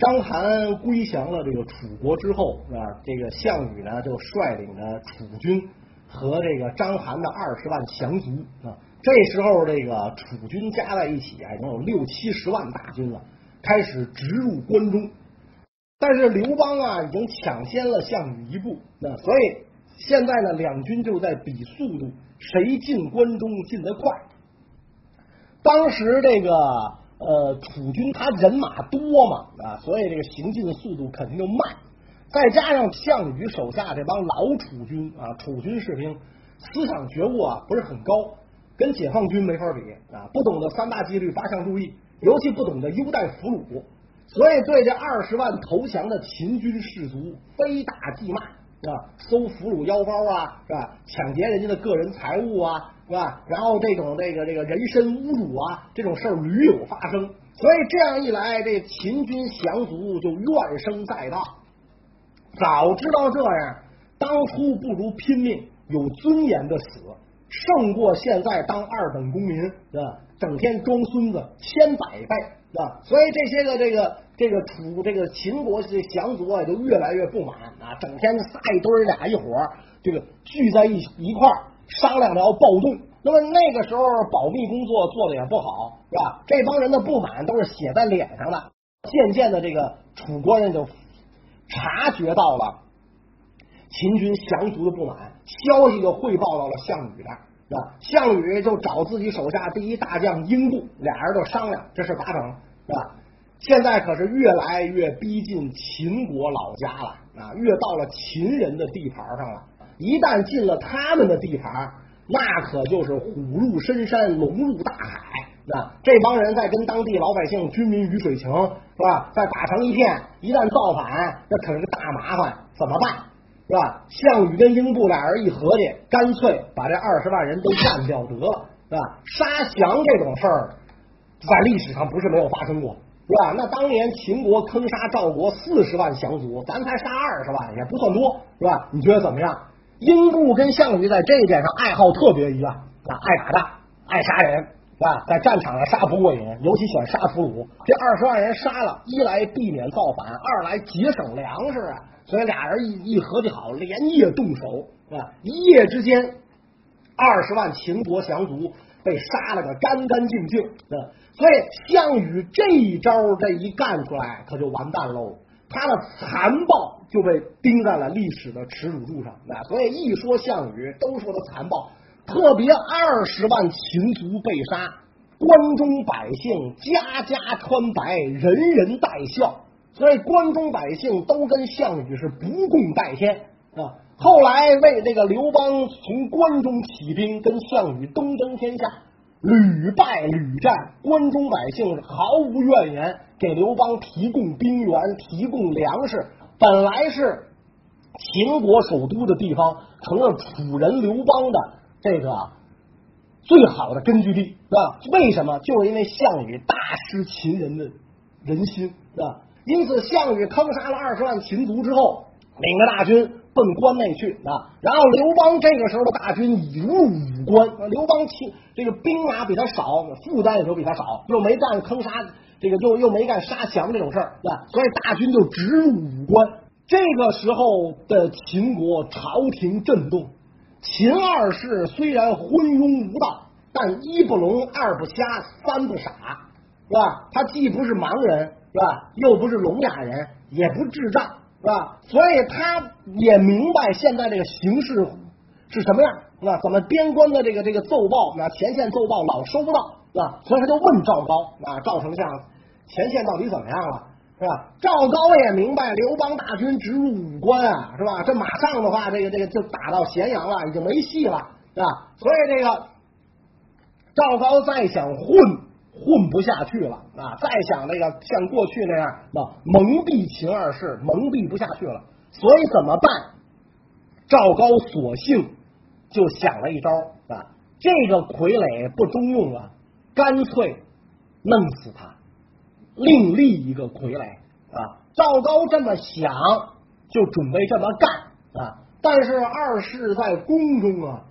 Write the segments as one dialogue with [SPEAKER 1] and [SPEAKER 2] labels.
[SPEAKER 1] 章邯归降了这个楚国之后啊，这个项羽呢就率领着楚军和这个章邯的二十万降卒啊，这时候这个楚军加在一起啊，已经有六七十万大军了，开始直入关中。但是刘邦啊，已经抢先了项羽一步，那所以现在呢，两军就在比速度，谁进关中进得快。当时这个呃楚军他人马多嘛啊，所以这个行进的速度肯定就慢。再加上项羽手下这帮老楚军啊，楚军士兵思想觉悟啊不是很高，跟解放军没法比啊，不懂得三大纪律八项注意，尤其不懂得优待俘虏。所以对这二十万投降的秦军士卒非打即骂啊，搜俘虏腰包啊，是吧？抢劫人家的个人财物啊，是吧？然后这种这个这个人身侮辱啊，这种事儿屡有发生。所以这样一来，这秦军降卒就怨声载道。早知道这样，当初不如拼命有尊严的死，胜过现在当二等公民，啊，整天装孙子，千百倍。啊，所以这些个这个这个楚这个秦国这降卒啊，就越来越不满啊，整天仨一堆俩一伙这个聚在一一块商量着要暴动。那么那个时候保密工作做的也不好，是吧？这帮人的不满都是写在脸上的。渐渐的，这个楚国人就察觉到了秦军降卒的不满，消息就汇报到了项羽这儿。是吧？项羽就找自己手下第一大将英布，俩人就商量这事咋整，是吧？现在可是越来越逼近秦国老家了啊，越到了秦人的地盘上了。一旦进了他们的地盘，那可就是虎入深山，龙入大海。那这帮人在跟当地老百姓、军民鱼水情，是吧？再打成一片，一旦造反，那可是个大麻烦，怎么办？是吧？项羽跟英布俩人一合计，干脆把这二十万人都干掉得了，是吧？杀降这种事儿，在历史上不是没有发生过，是吧？那当年秦国坑杀赵国四十万降卒，咱才杀二十万，也不算多，是吧？你觉得怎么样？英布跟项羽在这一点上爱好特别一样，啊，爱打仗，爱杀人，是吧？在战场上杀不过瘾，尤其喜欢杀俘虏。这二十万人杀了，一来避免造反，二来节省粮食啊。所以俩人一一合计好，连夜动手啊！一夜之间，二十万秦国降卒被杀了个干干净净啊！所以项羽这一招这一干出来，可就完蛋喽！他的残暴就被钉在了历史的耻辱柱上那！所以一说项羽，都说他残暴，特别二十万秦卒被杀，关中百姓家家穿白，人人带孝。所以关中百姓都跟项羽是不共戴天啊！后来为这个刘邦从关中起兵跟项羽东征天下，屡败屡战，关中百姓毫无怨言，给刘邦提供兵源、提供粮食。本来是秦国首都的地方，成了楚人刘邦的这个最好的根据地，是吧？为什么？就是因为项羽大失秦人的人心，是吧？因此，项羽坑杀了二十万秦族之后，领着大军奔关内去啊。然后刘邦这个时候的大军已入武关，刘邦秦这个兵马比他少，负担也就比他少，又没干坑杀这个，又又没干杀降这种事儿，啊，所以大军就直入武关。这个时候的秦国朝廷震动，秦二世虽然昏庸无道，但一不聋，二不瞎，三不傻，是吧？他既不是盲人。是吧？又不是聋哑人，也不智障，是吧？所以他也明白现在这个形势是什么样，是吧？怎么边关的这个这个奏报，那前线奏报老收不到，啊？所以他就问赵高啊，赵丞相，前线到底怎么样了，是吧？赵高也明白刘邦大军直入武关啊，是吧？这马上的话，这个这个就打到咸阳了，已经没戏了，是吧？所以这个赵高再想混。混不下去了啊！再想那个像过去那样，那蒙蔽秦二世，蒙蔽不下去了。所以怎么办？赵高索性就想了一招啊！这个傀儡不中用了，干脆弄死他，另立一个傀儡啊！赵高这么想，就准备这么干啊！但是二世在宫中啊，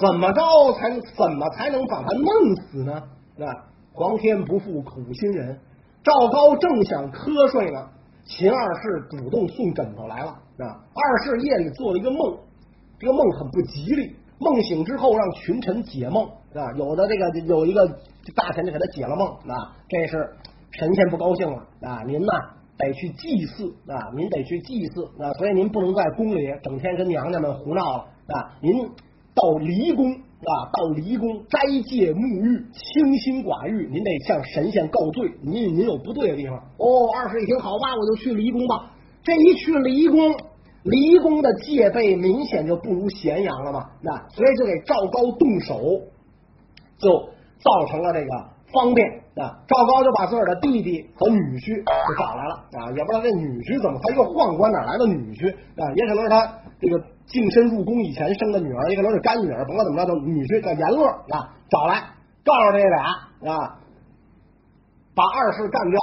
[SPEAKER 1] 怎么着才怎么才能把他弄死呢？啊！皇天不负苦心人，赵高正想瞌睡呢，秦二世主动送枕头来了啊。二世夜里做了一个梦，这个梦很不吉利。梦醒之后，让群臣解梦啊。有的这个有一个大臣就给他解了梦啊，这是神仙不高兴了啊。您呐得去祭祀啊，您得去祭祀啊，所以您不能在宫里整天跟娘娘们胡闹了啊。您到离宫啊，到离宫斋戒沐浴，清心寡欲，您得向神仙告罪，您您有不对的地方。哦，二世一听，好吧，我就去离宫吧。这一去离宫。离宫的戒备明显就不如咸阳了嘛，那所以就给赵高动手，就造成了这个方便啊。赵高就把自个的弟弟和女婿就找来了啊，也不知道这女婿怎么，他一个宦官哪来的女婿啊？也可能是他这个净身入宫以前生的女儿，也可能是干女儿，甭管怎么着，就女婿叫阎乐啊，找来告诉这俩啊，把二世干掉。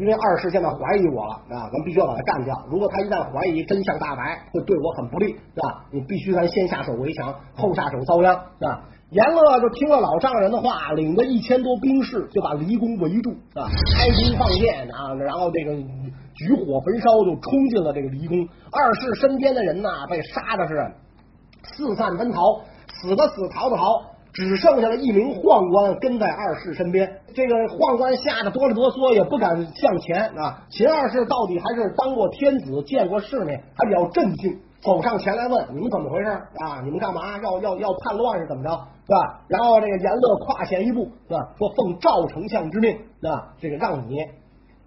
[SPEAKER 1] 因为二世现在怀疑我了啊，咱们必须要把他干掉。如果他一旦怀疑真相大白，会对我很不利，是吧？你必须咱先下手为强，后下手遭殃，是吧？阎乐就听了老丈人的话，领着一千多兵士就把离宫围住啊，开弓放箭啊，然后这个举火焚烧，就冲进了这个离宫。二世身边的人呐，被杀的是四散奔逃，死的死，逃的逃。只剩下了一名宦官跟在二世身边，这个宦官吓得哆里哆嗦，也不敢向前啊。秦二世到底还是当过天子，见过世面，还比较镇静，走上前来问：“你们怎么回事啊？你们干嘛？要要要叛乱是怎么着？是吧？”然后这个阎乐跨前一步，是吧？说：“奉赵丞相之命，啊，这个让你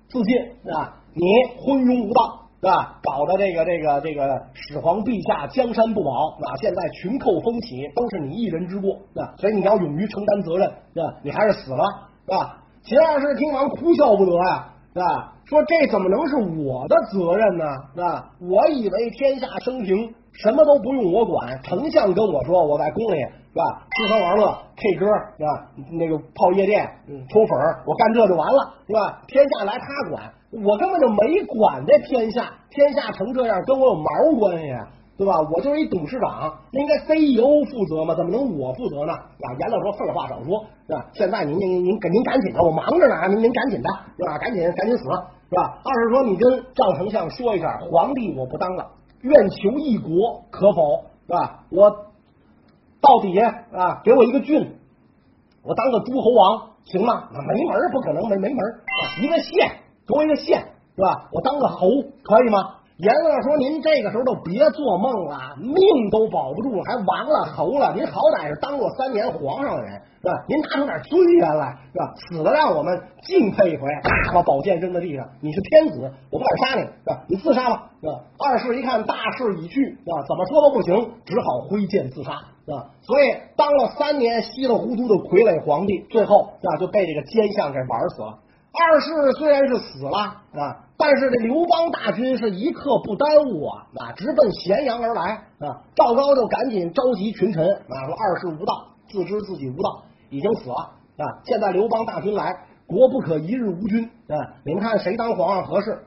[SPEAKER 1] 自尽，啊，你昏庸无道。”是吧？搞得这个这个这个始皇陛下江山不保啊！现在群寇风起，都是你一人之过啊！所以你要勇于承担责任，是吧？你还是死了，是吧？秦二世听完哭笑不得呀，吧？说这怎么能是我的责任呢？是吧？我以为天下升平，什么都不用我管，丞相跟我说我在宫里是吧？吃喝玩乐，K 歌是吧？那个泡夜店，抽粉我干这就完了，是吧？天下来他管。我根本就没管这天下，天下成这样跟我有毛关系，对吧？我就是一董事长，那应该 CEO 负责嘛，怎么能我负责呢？啊，严老说废话少说，是吧？现在您您您您赶紧的，我忙着呢，您您赶紧的，是吧？赶紧赶紧死，是吧？二是说你跟赵丞相说一下，皇帝我不当了，愿求一国，可否？是吧？我到底啊，给我一个郡，我当个诸侯王行吗？那没门，不可能，没没门，一个县。给我一个县是吧？我当个侯可以吗？阎乐说：“您这个时候都别做梦了，命都保不住了，还亡了侯了？您好歹是当过三年皇上的人是吧？您拿出点尊严来是吧？死了让我们敬佩一回，把宝剑扔在地上。你是天子，我不敢杀你是吧？你自杀吧是吧？二世一看大势已去是吧？怎么说都不行，只好挥剑自杀是吧？所以当了三年稀里糊涂的傀儡皇帝，最后是吧就被这个奸相给玩死了。”二世虽然是死了啊，但是这刘邦大军是一刻不耽误啊，啊，直奔咸阳而来啊。赵高就赶紧召集群臣啊，说二世无道，自知自己无道，已经死了啊。现在刘邦大军来，国不可一日无君啊。你们看谁当皇上合适？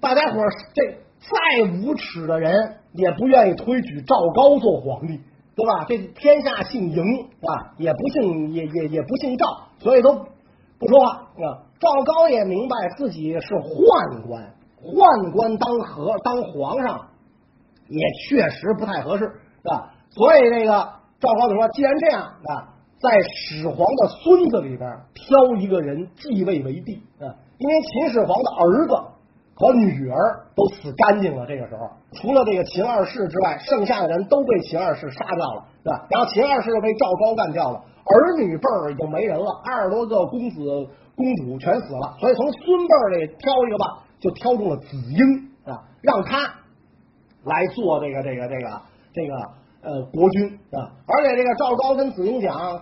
[SPEAKER 1] 大家伙这再无耻的人也不愿意推举赵高做皇帝，对吧？这天下姓嬴啊，也不姓也也也不姓赵，所以都不说话啊。赵高也明白自己是宦官，宦官当和当皇上也确实不太合适，是吧？所以这个赵高就说：“既然这样啊，在始皇的孙子里边挑一个人继位为帝啊，因为秦始皇的儿子和女儿都死干净了。这个时候，除了这个秦二世之外，剩下的人都被秦二世杀掉了，是吧？然后秦二世又被赵高干掉了，儿女辈儿已经没人了，二十多个公子。”公主全死了，所以从孙辈儿里挑一个吧，就挑中了子婴啊，让他来做这个这个这个这个呃国君啊。而且这个赵高跟子婴讲，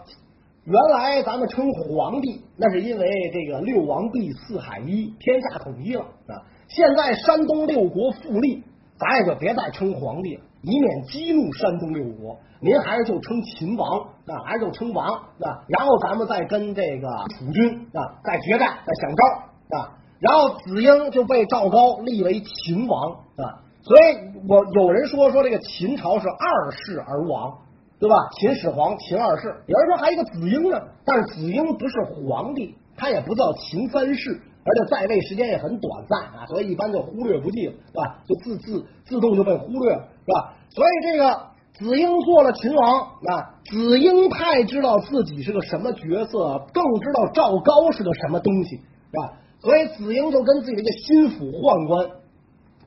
[SPEAKER 1] 原来咱们称皇帝，那是因为这个六王毕四海一，天下统一了啊。现在山东六国复立，咱也就别再称皇帝了，以免激怒山东六国。您还是就称秦王啊，还是就称王啊，然后咱们再跟这个楚军啊再决战，再想招啊，然后子婴就被赵高立为秦王啊，所以我有人说说这个秦朝是二世而亡，对吧？秦始皇、秦二世，有人说还有一个子婴呢，但是子婴不是皇帝，他也不叫秦三世而且在位时间也很短暂啊，所以一般就忽略不计了，是吧？就自自自动就被忽略了，是吧？所以这个子婴做了秦王啊，子婴太知道自己是个什么角色，更知道赵高是个什么东西，是吧？所以子婴就跟自己的心腹宦官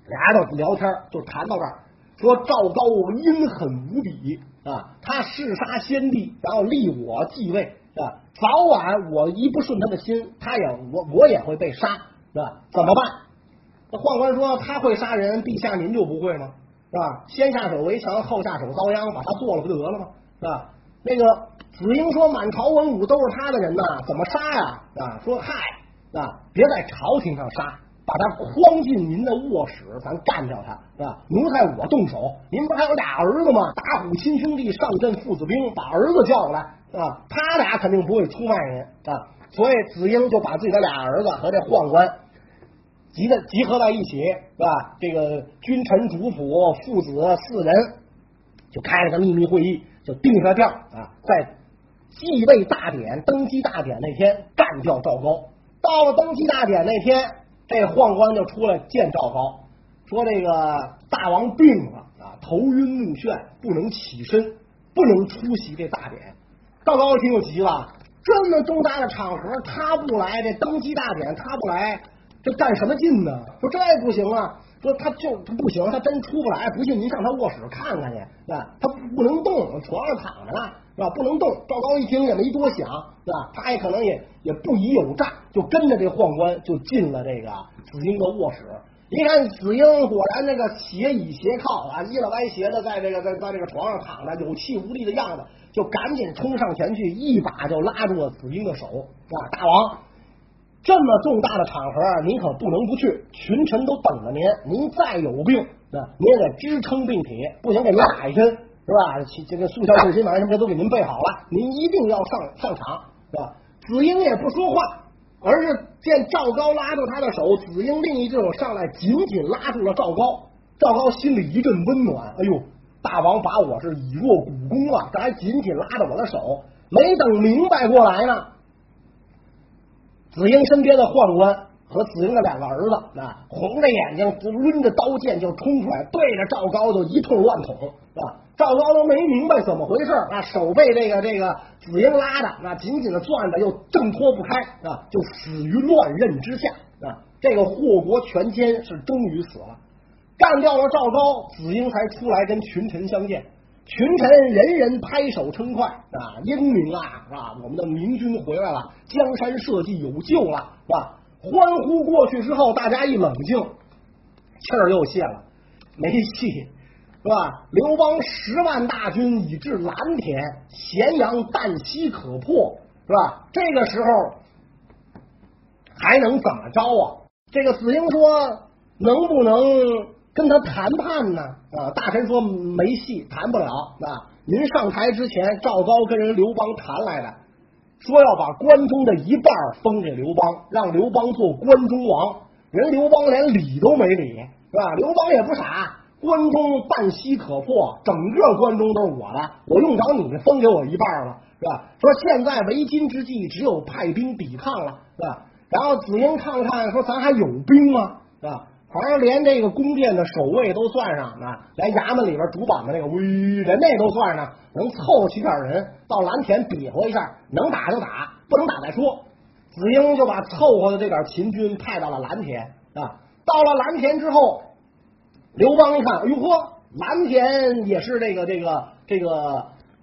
[SPEAKER 1] 俩人就聊天，就谈到这儿，说赵高阴狠无比啊，他弑杀先帝，然后立我继位啊，早晚我一不顺他的心，他也我我也会被杀，是吧？怎么办？那宦官说他会杀人，陛下您就不会吗？是吧？先下手为强，后下手遭殃，把他做了不就得了吗？是吧？那个子婴说满朝文武都是他的人呐，怎么杀呀？啊，说嗨。啊！别在朝廷上杀，把他诓进您的卧室，咱干掉他，是吧？奴才我动手。您不还有俩儿子吗？打虎亲兄弟，上阵父子兵，把儿子叫过来，啊，他俩肯定不会出卖您啊。所以子婴就把自己的俩儿子和这宦官集的集合在一起，是吧？这个君臣主仆父子四人就开了个秘密会议，就定下调啊，在继位大典、登基大典那天干掉赵高。到了登基大典那天，这宦官就出来见赵高，说这个大王病了啊，头晕目眩，不能起身，不能出席这大典。赵高一听就急了，这么重大的场合他不来，这登基大典他不来，这干什么劲呢？说这不行啊，说他就他不行，他真出不来，不信您上他卧室看看去，啊，他不能动，床上躺着呢。是吧？不能动。赵高一听也没多想，是吧？他也可能也也不疑有诈，就跟着这宦官就进了这个子婴的卧室。一看子婴果然那个斜倚斜靠啊，倚了歪斜的，在这个在在这个床上躺着，有气无力的样子，就赶紧冲上前去，一把就拉住了子婴的手，啊，大王，这么重大的场合，您可不能不去，群臣都等着您。您再有病，啊，您也得支撑病体，不行给您打一针。是吧？这个速效救心丸什么的都给您备好了，您一定要上上场，是吧？子婴也不说话，而是见赵高拉住他的手，子婴另一只手上来紧紧拉住了赵高。赵高心里一阵温暖，哎呦，大王把我是以弱鼓攻啊，这还紧紧拉着我的手。没等明白过来呢，子婴身边的宦官和子婴的两个儿子啊，红着眼睛抡着刀剑就冲出来，对着赵高就一通乱捅，是吧？赵高都没明白怎么回事啊，手被这个这个子婴拉的，那紧紧的攥着，又挣脱不开啊，就死于乱刃之下啊。这个祸国权奸是终于死了，干掉了赵高，子婴才出来跟群臣相见。群臣人人拍手称快啊，英明啊，是吧？我们的明君回来了，江山社稷有救了，是吧？欢呼过去之后，大家一冷静，气儿又泄了，没戏。是吧？刘邦十万大军已至蓝田，咸阳旦夕可破，是吧？这个时候还能怎么着啊？这个子婴说：“能不能跟他谈判呢？”啊，大臣说：“没戏，谈不了。”啊，您上台之前，赵高跟人刘邦谈来的，说要把关中的一半封给刘邦，让刘邦做关中王。人刘邦连理都没理，是吧？刘邦也不傻。关中旦夕可破，整个关中都是我的，我用不着你封给我一半了，是吧？说现在为今之计，只有派兵抵抗了，是吧？然后子婴看了看，说咱还有兵吗？是吧？好像连这个宫殿的守卫都算上啊，连衙门里边主板的那个威，连那都算上，能凑齐点人到蓝田比划一下，能打就打，不能打再说。子婴就把凑合的这点秦军派到了蓝田啊，到了蓝田之后。刘邦一看，哎呦呵，蓝田也是这个这个这个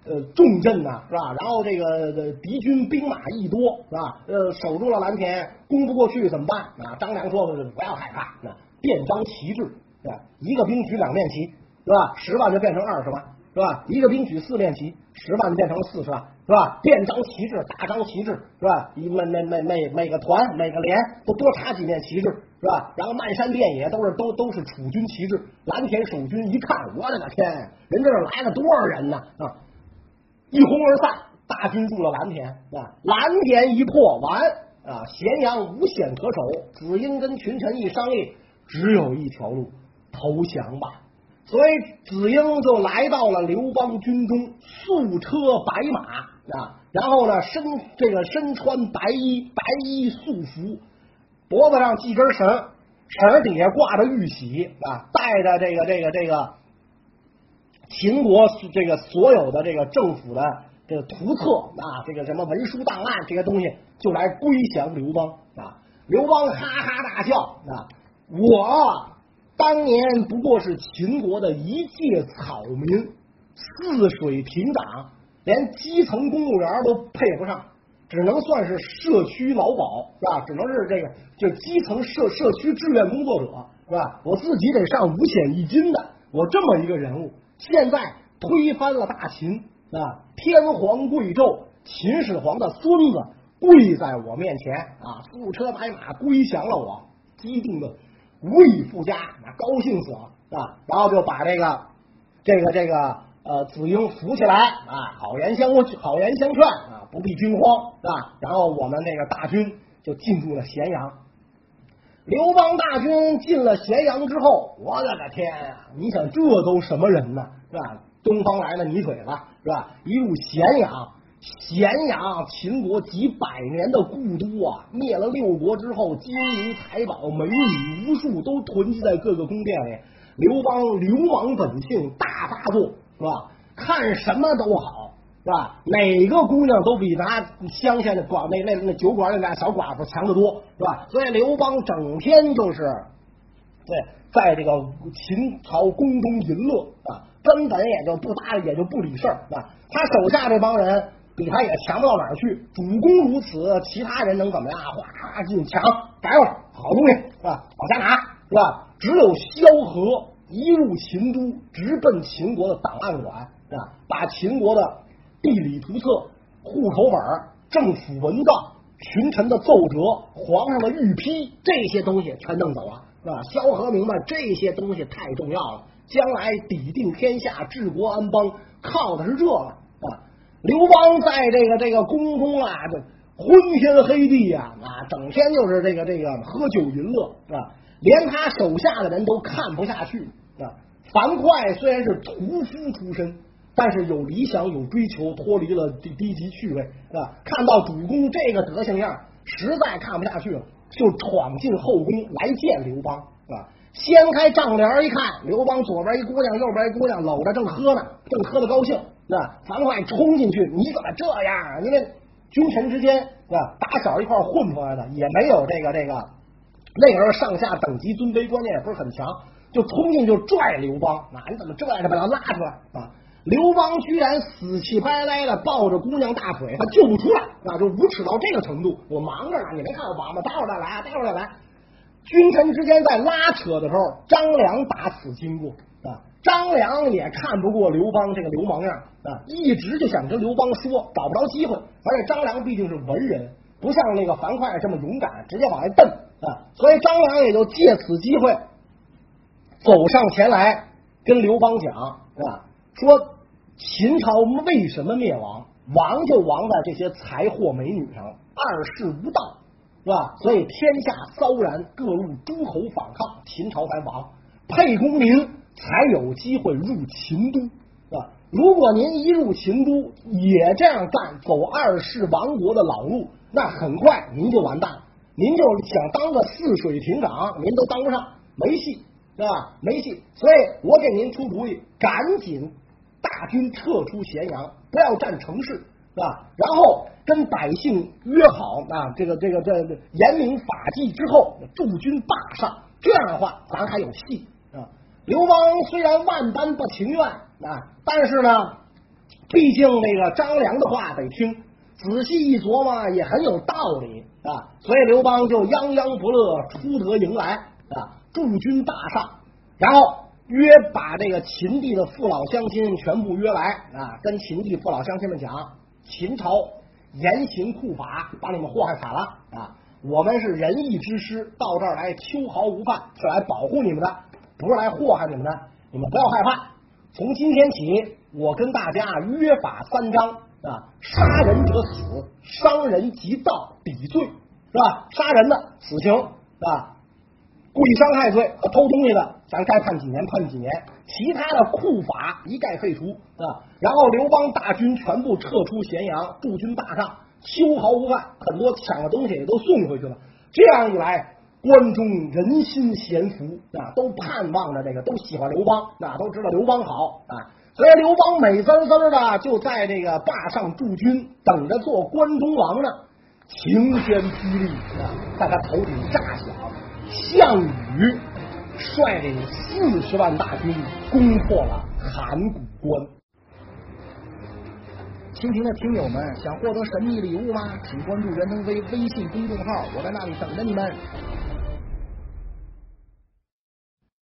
[SPEAKER 1] 呃重镇呐，是吧？然后这个敌军兵马一多，是吧？呃，守住了蓝田，攻不过去怎么办？啊，张良说：“不要害怕，那便张旗帜，对吧？一个兵举两面旗，对吧？十万就变成二十万，是吧？一个兵举四面旗，十万变成了四十万，是吧？便张旗帜，大张旗帜，是吧？一每每每每每个团每个连都多插几面旗帜。”是吧？然后漫山遍野都是都都是楚军旗帜，蓝田守军一看，我的个天，人这是来了多少人呢？啊！一哄而散，大军入了蓝田啊！蓝田一破完啊，咸阳无险可守。子婴跟群臣一商议，只有一条路，投降吧。所以子婴就来到了刘邦军中，素车白马啊，然后呢身这个身穿白衣，白衣素服。脖子上系根绳，绳底下挂着玉玺啊，带着这个这个这个秦国这个所有的这个政府的这个图册啊，这个什么文书档案这些东西，就来归降刘邦啊。刘邦哈哈大笑啊，我当年不过是秦国的一介草民，泗水亭长，连基层公务员都配不上。只能算是社区劳保是吧？只能是这个，就基层社社区志愿工作者是吧？我自己得上五险一金的，我这么一个人物，现在推翻了大秦啊，天皇贵胄，秦始皇的孙子跪在我面前啊，负车白马归降了我，激动的无以复加那高兴死了啊，然后就把这个这个这个呃子婴扶起来啊，好言相好言相劝啊。不必惊慌，是吧？然后我们那个大军就进入了咸阳。刘邦大军进了咸阳之后，我的个天呀！你想这都什么人呢？是吧？东方来的泥腿子，是吧？一入咸阳，咸阳秦国几百年的故都啊，灭了六国之后，金银财宝、美女无数都囤积在各个宫殿里。刘邦流氓本性大发作，是吧？看什么都好。是吧？哪个姑娘都比咱乡下的寡那那那酒馆里那小寡妇强得多，是吧？所以刘邦整天就是对，在这个秦朝宫中淫乐啊，根本也就不搭理，也就不理事儿，是吧？他手下这帮人你他也强不到哪儿去，主公如此，其他人能怎么样？哗进抢，逮着好东西，是吧？往下拿，是吧？只有萧何一入秦都，直奔秦国的档案馆，是吧？把秦国的。地理图册、户口本、政府文档、群臣的奏折、皇上的御批，这些东西全弄走了，是吧？萧何明白这些东西太重要了，将来抵定天下、治国安邦，靠的是这个！刘邦在这个这个宫中啊，这昏天黑地呀，啊，整天就是这个这个喝酒淫乐，是吧？连他手下的人都看不下去啊！樊哙虽然是屠夫出身。但是有理想有追求，脱离了低低级趣味，是吧？看到主公这个德行样，实在看不下去了，就闯进后宫来见刘邦，是吧？掀开帐帘一看，刘邦左边一姑娘，右边一姑娘搂着正喝呢，正喝的高兴，那？樊哙冲进去，你怎么这样？啊因为君臣之间，是吧？打小一块混出来的，也没有这个这个那个时候上下等级尊卑观念也不是很强，就冲进就拽刘邦，啊，你怎么这样？把他拉出来啊！刘邦居然死气白赖的抱着姑娘大腿，他救不出来啊！就无耻到这个程度。我忙着呢，你没看我忙吗？待会儿再来啊，待会儿再来。君臣之间在拉扯的时候，张良打此经过啊。张良也看不过刘邦这个流氓样啊，一直就想跟刘邦说，找不着机会。而且张良毕竟是文人，不像那个樊哙这么勇敢，直接往外蹬啊。所以张良也就借此机会走上前来跟刘邦讲，是吧？说秦朝为什么灭亡？亡就亡在这些财货美女上了，二世无道，是吧？所以天下骚然，各路诸侯反抗，秦朝才亡。沛公您才有机会入秦都，是吧？如果您一入秦都也这样干，走二世亡国的老路，那很快您就完蛋了。您就想当个泗水亭长，您都当不上，没戏，是吧？没戏。所以我给您出主意，赶紧。大军撤出咸阳，不要占城市，是吧？然后跟百姓约好啊，这个这个这个严明法纪之后，驻军霸上，这样的话咱还有戏。刘邦虽然万般不情愿啊，但是呢，毕竟那个张良的话得听，仔细一琢磨也很有道理啊，所以刘邦就泱泱不乐出得迎来啊，驻军大上，然后。约把这个秦地的父老乡亲全部约来啊，跟秦地父老乡亲们讲，秦朝严刑酷法，把你们祸害惨了啊！我们是仁义之师，到这儿来秋毫无犯，是来保护你们的，不是来祸害你们的。你们不要害怕。从今天起，我跟大家约法三章啊：杀人者死，伤人及盗抵罪，是吧？杀人的死刑，是吧？故意伤害罪和偷东西的，咱该判几年判几年，其他的酷法一概废除啊。然后刘邦大军全部撤出咸阳，驻军大上，秋毫无犯，很多抢的东西也都送回去了。这样一来，关中人心咸服啊，都盼望着这个，都喜欢刘邦啊，都知道刘邦好啊，所以刘邦美滋滋的就在这个坝上驻军，等着做关中王呢。晴天霹雳啊，在他头顶炸响，项羽率领四十万大军攻破了函谷关。
[SPEAKER 2] 蜻蜓的听友们，想获得神秘礼物吗？请关注袁腾飞微信公众号，我在那里等着你们。